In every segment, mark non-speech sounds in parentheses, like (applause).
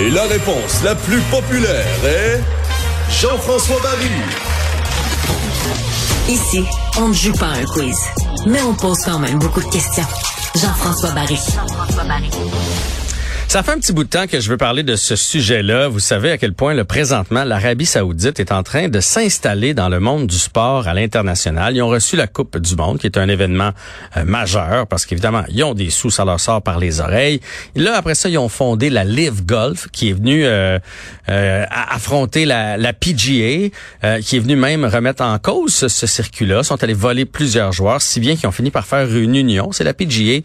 Et la réponse la plus populaire est Jean-François Barry. Ici, on ne joue pas un quiz, mais on pose quand même beaucoup de questions. Jean-François Barry. Ça fait un petit bout de temps que je veux parler de ce sujet-là. Vous savez à quel point, le présentement, l'Arabie saoudite est en train de s'installer dans le monde du sport à l'international. Ils ont reçu la Coupe du Monde, qui est un événement euh, majeur, parce qu'évidemment, ils ont des sous, ça leur sort par les oreilles. Là, après ça, ils ont fondé la Live Golf, qui est venue euh, euh, affronter la, la PGA, qui est venue même remettre en cause ce, ce circuit-là. Ils sont allés voler plusieurs joueurs, si bien qu'ils ont fini par faire une union. C'est la PGA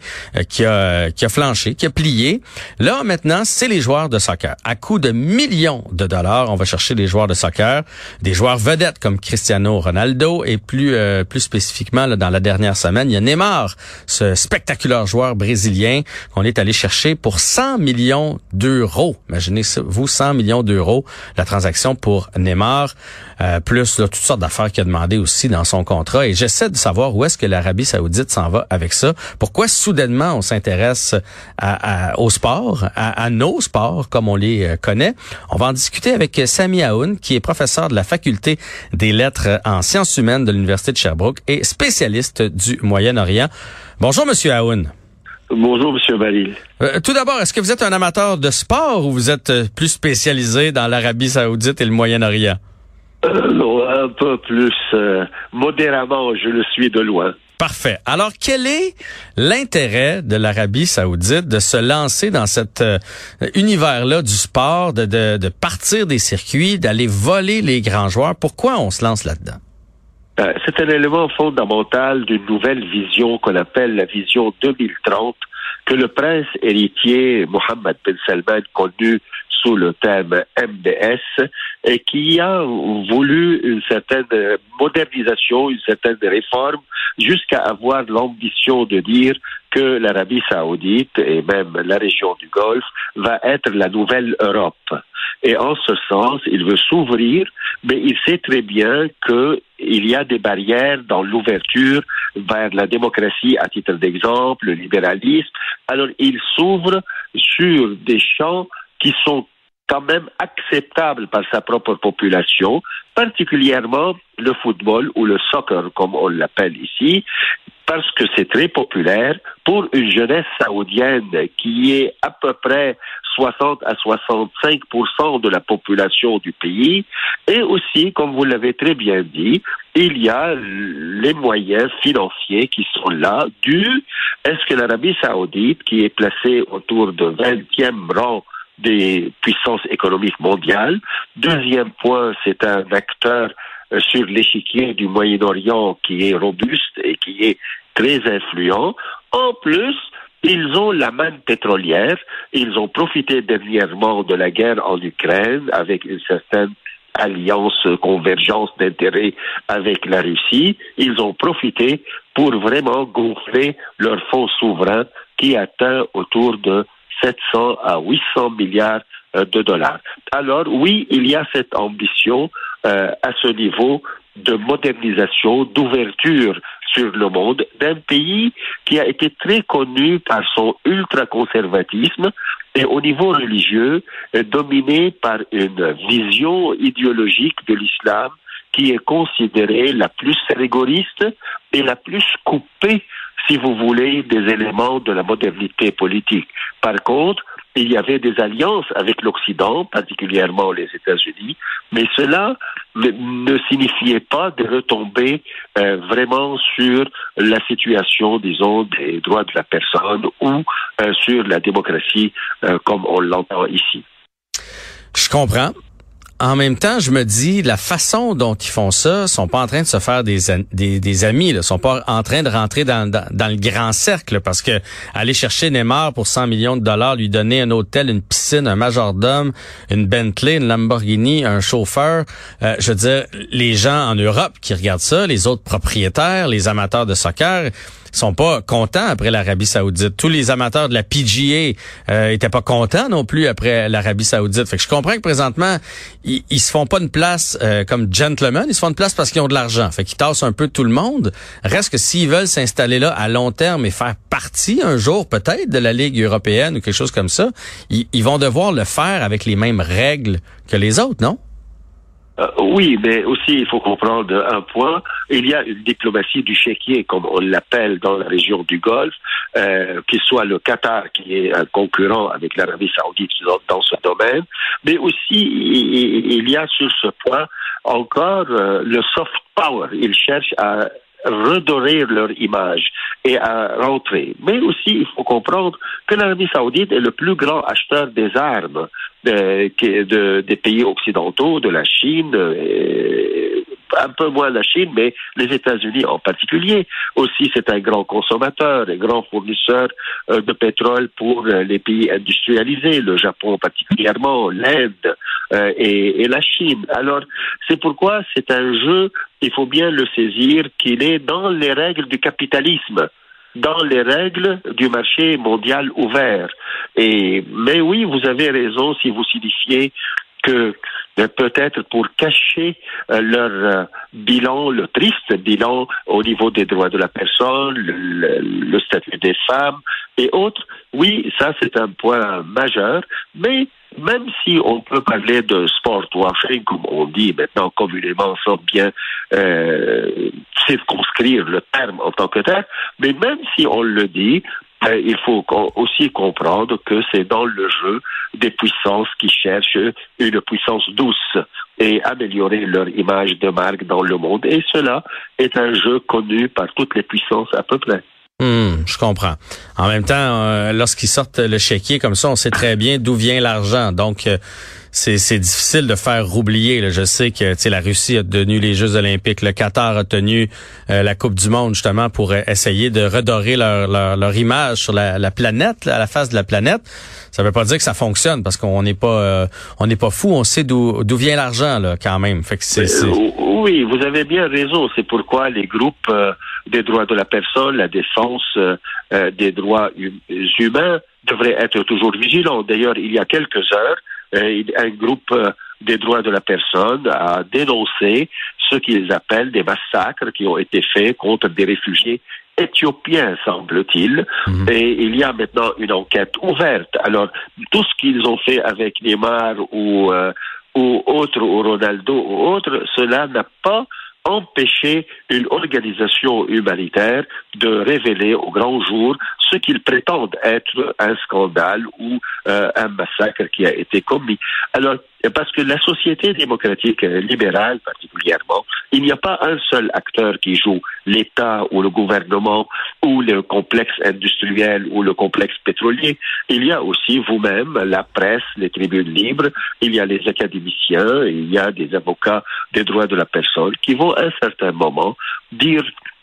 qui, a, qui a flanché, qui a plié. Là, maintenant, c'est les joueurs de soccer. À coût de millions de dollars, on va chercher des joueurs de soccer, des joueurs vedettes comme Cristiano Ronaldo et plus euh, plus spécifiquement là, dans la dernière semaine, il y a Neymar, ce spectaculaire joueur brésilien qu'on est allé chercher pour 100 millions d'euros. Imaginez vous 100 millions d'euros la transaction pour Neymar, euh, plus là, toutes sortes d'affaires qu'il a demandé aussi dans son contrat. Et j'essaie de savoir où est-ce que l'Arabie Saoudite s'en va avec ça. Pourquoi soudainement on s'intéresse à, à, au sport? À, nos sports comme on les euh, connaît. On va en discuter avec Sami Aoun, qui est professeur de la faculté des lettres en sciences humaines de l'Université de Sherbrooke et spécialiste du Moyen-Orient. Bonjour, Monsieur Aoun. Bonjour, Monsieur Balil. Euh, tout d'abord, est-ce que vous êtes un amateur de sport ou vous êtes euh, plus spécialisé dans l'Arabie saoudite et le Moyen-Orient? Euh, non, un peu plus modérément, je le suis de loin. Parfait. Alors, quel est l'intérêt de l'Arabie saoudite de se lancer dans cet euh, univers-là du sport, de, de, de, partir des circuits, d'aller voler les grands joueurs? Pourquoi on se lance là-dedans? Euh, c'est un élément fondamental d'une nouvelle vision qu'on appelle la vision 2030 que le prince héritier Mohammed bin Salman, connu sous le thème MBS, et qui a voulu une certaine modernisation, une certaine réforme, jusqu'à avoir l'ambition de dire que l'Arabie saoudite et même la région du Golfe va être la nouvelle Europe. Et en ce sens, il veut s'ouvrir, mais il sait très bien qu'il y a des barrières dans l'ouverture vers la démocratie, à titre d'exemple, le libéralisme. Alors, il s'ouvre sur des champs qui sont quand même acceptables par sa propre population, particulièrement le football ou le soccer, comme on l'appelle ici, parce que c'est très populaire pour une jeunesse saoudienne qui est à peu près 60 à 65% de la population du pays. Et aussi, comme vous l'avez très bien dit, il y a les moyens financiers qui sont là, dus est-ce que l'Arabie saoudite, qui est placée autour de 20e rang des puissances économiques mondiales. Deuxième point, c'est un acteur sur l'échiquier du Moyen-Orient qui est robuste et qui est très influent. En plus, ils ont la manne pétrolière. Ils ont profité dernièrement de la guerre en Ukraine avec une certaine alliance, convergence d'intérêts avec la Russie. Ils ont profité pour vraiment gonfler leur fonds souverain qui atteint autour de 700 à 800 milliards euh, de dollars. Alors oui, il y a cette ambition euh, à ce niveau de modernisation, d'ouverture sur le monde d'un pays qui a été très connu par son ultra-conservatisme et au niveau religieux euh, dominé par une vision idéologique de l'islam qui est considérée la plus rigoriste et la plus coupée si vous voulez, des éléments de la modernité politique. Par contre, il y avait des alliances avec l'Occident, particulièrement les États-Unis, mais cela ne, signifiait pas de retomber euh, vraiment sur la situation, disons, des droits de la personne ou euh, sur la démocratie euh, comme on l'entend ici. Je comprends. En même temps, je me dis, la façon dont ils font ça, sont pas en train de se faire des, des, des amis, là, sont pas en train de rentrer dans, le grand cercle, parce que aller chercher Neymar pour 100 millions de dollars, lui donner un hôtel, une piscine, un majordome, une Bentley, une Lamborghini, un chauffeur, euh, je veux dire, les gens en Europe qui regardent ça, les autres propriétaires, les amateurs de soccer, sont pas contents après l'Arabie Saoudite. Tous les amateurs de la PGA euh, étaient pas contents non plus après l'Arabie Saoudite. Fait que je comprends que présentement ils, ils se font pas une place euh, comme gentlemen, ils se font une place parce qu'ils ont de l'argent. Fait qu'ils tassent un peu tout le monde. Reste que s'ils veulent s'installer là à long terme et faire partie un jour peut-être de la Ligue européenne ou quelque chose comme ça, ils, ils vont devoir le faire avec les mêmes règles que les autres, non? Euh, oui, mais aussi il faut comprendre un point. Il y a une diplomatie du chéquier, comme on l'appelle dans la région du Golfe, euh, qu'il soit le Qatar qui est un concurrent avec l'Arabie saoudite dans, ce domaine, mais aussi il, y a sur ce point encore euh, le soft power. Ils cherchent à redorer leur image et à rentrer. Mais aussi, il faut comprendre que l'Arabie saoudite est le plus grand acheteur des armes de, de, des pays occidentaux, de la Chine, et un peu moins la Chine, mais les États-Unis en particulier. Aussi, c'est un grand consommateur, un grand fournisseur euh, de pétrole pour euh, les pays industrialisés, le Japon particulièrement, l'Inde euh, et, la Chine. Alors, c'est pourquoi c'est un jeu, il faut bien le saisir, qu'il est dans les règles du capitalisme dans les règles du marché mondial ouvert. Et, mais oui, vous avez raison si vous signifiez que peut-être pour cacher euh, leur euh, bilan, le triste bilan au niveau des droits de la personne, le, statut des femmes et autres, oui, ça c'est un point majeur, mais même si on peut parler de sport washing, comme on dit maintenant communément, sans bien euh, circonscrire le terme en tant que tel, mais même si on le dit, il faut aussi comprendre que c'est dans le jeu des puissances qui cherchent une puissance douce et améliorer leur image de marque dans le monde. Et cela est un jeu connu par toutes les puissances à peu près. Hmm, je comprends. En même temps, euh, lorsqu'ils sortent le chéquier comme ça, on sait très bien d'où vient l'argent. Donc, euh, c'est difficile de faire oublier. Je sais que la Russie a tenu les Jeux olympiques, le Qatar a tenu euh, la Coupe du monde justement pour essayer de redorer leur, leur, image sur la, planète, à la face de la planète. Ça veut pas dire que ça fonctionne parce qu'on n'est pas on n'est pas fou, on sait d'où d'où vient l'argent là quand même. Fait que c'est oui, vous avez bien raison. C'est pourquoi les groupes des droits de la personne, la défense euh, euh, des droits hum, humains devraient être toujours vigilants. D'ailleurs, il y a quelques heures, euh, un groupe des droits de la personne a dénoncé ce qu'ils appellent des massacres qui ont été faits contre des réfugiés éthiopiens, semble-t-il. Mhm. Et il y a maintenant une enquête ouverte. Alors, tout ce qu'ils ont fait avec Neymar ou, ou autre, ou Ronaldo ou autre, cela n'a pas empêcher une organisation humanitaire de révéler au grand jour ce qu'ils prétendent être un scandale ou euh, un massacre qui a été commis. Alors, parce que la société démocratique libérale particulièrement, il n'y a pas un seul acteur qui joue, l'État ou le gouvernement ou le complexe industriel ou le complexe pétrolier. Il y a aussi vous-même, la presse, les tribunes libres, il y a les académiciens, il y a des avocats des droits de la personne qui vont à un certain moment dire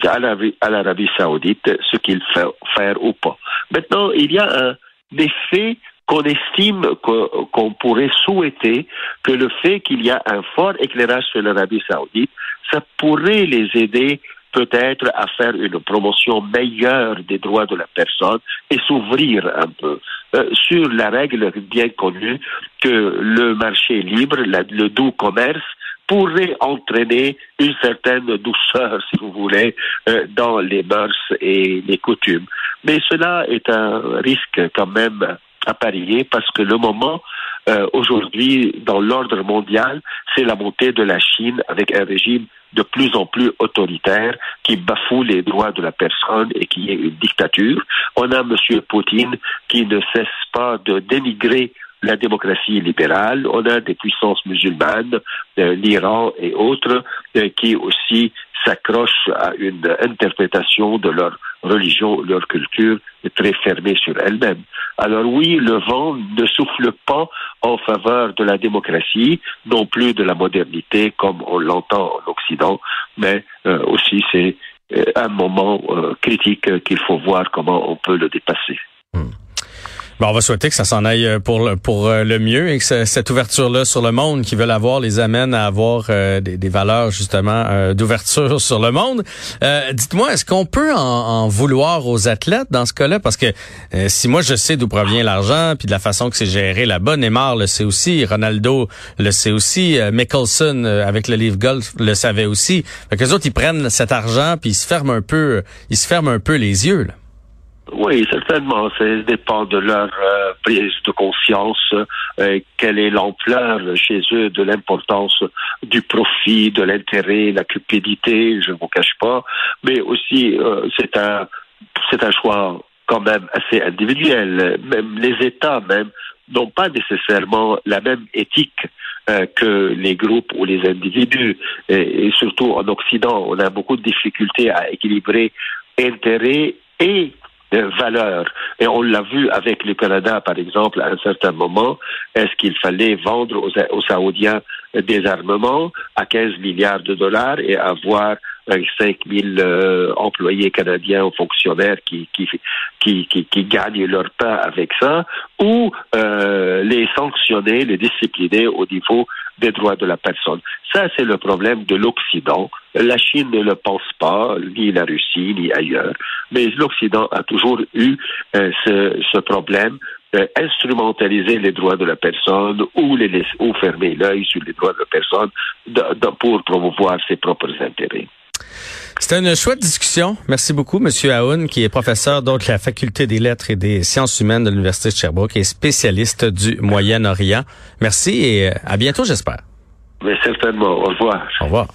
à l'Arabie saoudite ce qu'il faut faire ou pas. Maintenant, il y a un effet qu'on estime qu'on pourrait souhaiter que le fait qu'il y a un fort éclairage sur l'Arabie saoudite, ça pourrait les aider peut-être à faire une promotion meilleure des droits de la personne et s'ouvrir un peu euh, sur la règle bien connue que le marché libre, le doux commerce, pourrait entraîner une certaine douceur, si vous voulez, euh, dans les mœurs et les coutumes. Mais cela est un risque quand même à parier parce que le moment euh, aujourd'hui dans l'ordre mondial, c'est la montée de la Chine avec un régime de plus en plus autoritaire qui bafoue les droits de la personne et qui est une dictature. On a M. Poutine qui ne cesse pas de dénigrer la démocratie libérale, on a des puissances musulmanes, euh, l'Iran et autres, euh, qui aussi s'accrochent à une interprétation de leur religion, leur culture très fermée sur elle-même. Alors oui, le vent ne souffle pas en faveur de la démocratie, non plus de la modernité comme on l'entend en Occident, mais euh, aussi c'est un moment critique qu'il faut voir comment on peut le dépasser. Hmm. Bon, on va souhaiter que ça s'en aille euh, pour le, pour euh, le mieux et que cette ouverture-là sur le monde qui veulent avoir les amène à avoir euh, des, valeurs justement d'ouverture (laughs) sur le monde. Dites-moi, est-ce qu'on peut en, vouloir aux athlètes dans ce cas-là? Parce que si moi je sais d'où provient l'argent, puis de la façon que c'est géré là-bas, Neymar le sait aussi, Ronaldo le sait aussi, Mickelson avec le Leaf Golf le savait aussi. Fait que les autres, ils prennent cet argent puis ils se ferment un peu, ils se ferment un peu les yeux. Là. Oui, certainement. Ça dépend de leur euh, prise de conscience. Euh, quelle est l'ampleur chez eux de l'importance du profit, de l'intérêt, la cupidité, je ne vous cache pas. Mais aussi, euh, c'est un, c'est un choix quand même assez individuel. Même les États même n'ont pas nécessairement la même éthique que les groupes ou les individus. Et, surtout en Occident, on a beaucoup de difficultés à équilibrer intérêt et valeur. Et on l'a vu avec le Canada, par exemple, à un certain moment. Est-ce qu'il fallait vendre aux, aux, Saoudiens des armements à 15 milliards de dollars et avoir 5 000 euh, employés canadiens ou fonctionnaires qui, qui, qui, qui, gagnent leur pain avec ça, ou euh, les sanctionner, les discipliner au niveau des droits de la personne. Ça, c'est le problème de l'Occident. La Chine ne le pense pas, ni la Russie, ni ailleurs. Mais l'Occident a toujours eu euh, ce, ce, problème instrumentaliser les droits de la personne ou, les ou fermer l'œil sur les droits de la personne pour promouvoir ses propres intérêts. C'était une chouette discussion. Merci beaucoup, Monsieur Aoun, qui est professeur de la Faculté des lettres et des sciences humaines de l'Université de Sherbrooke et spécialiste du Moyen-Orient. Merci et euh, à bientôt, j'espère. Mais certainement. Au revoir. Au revoir.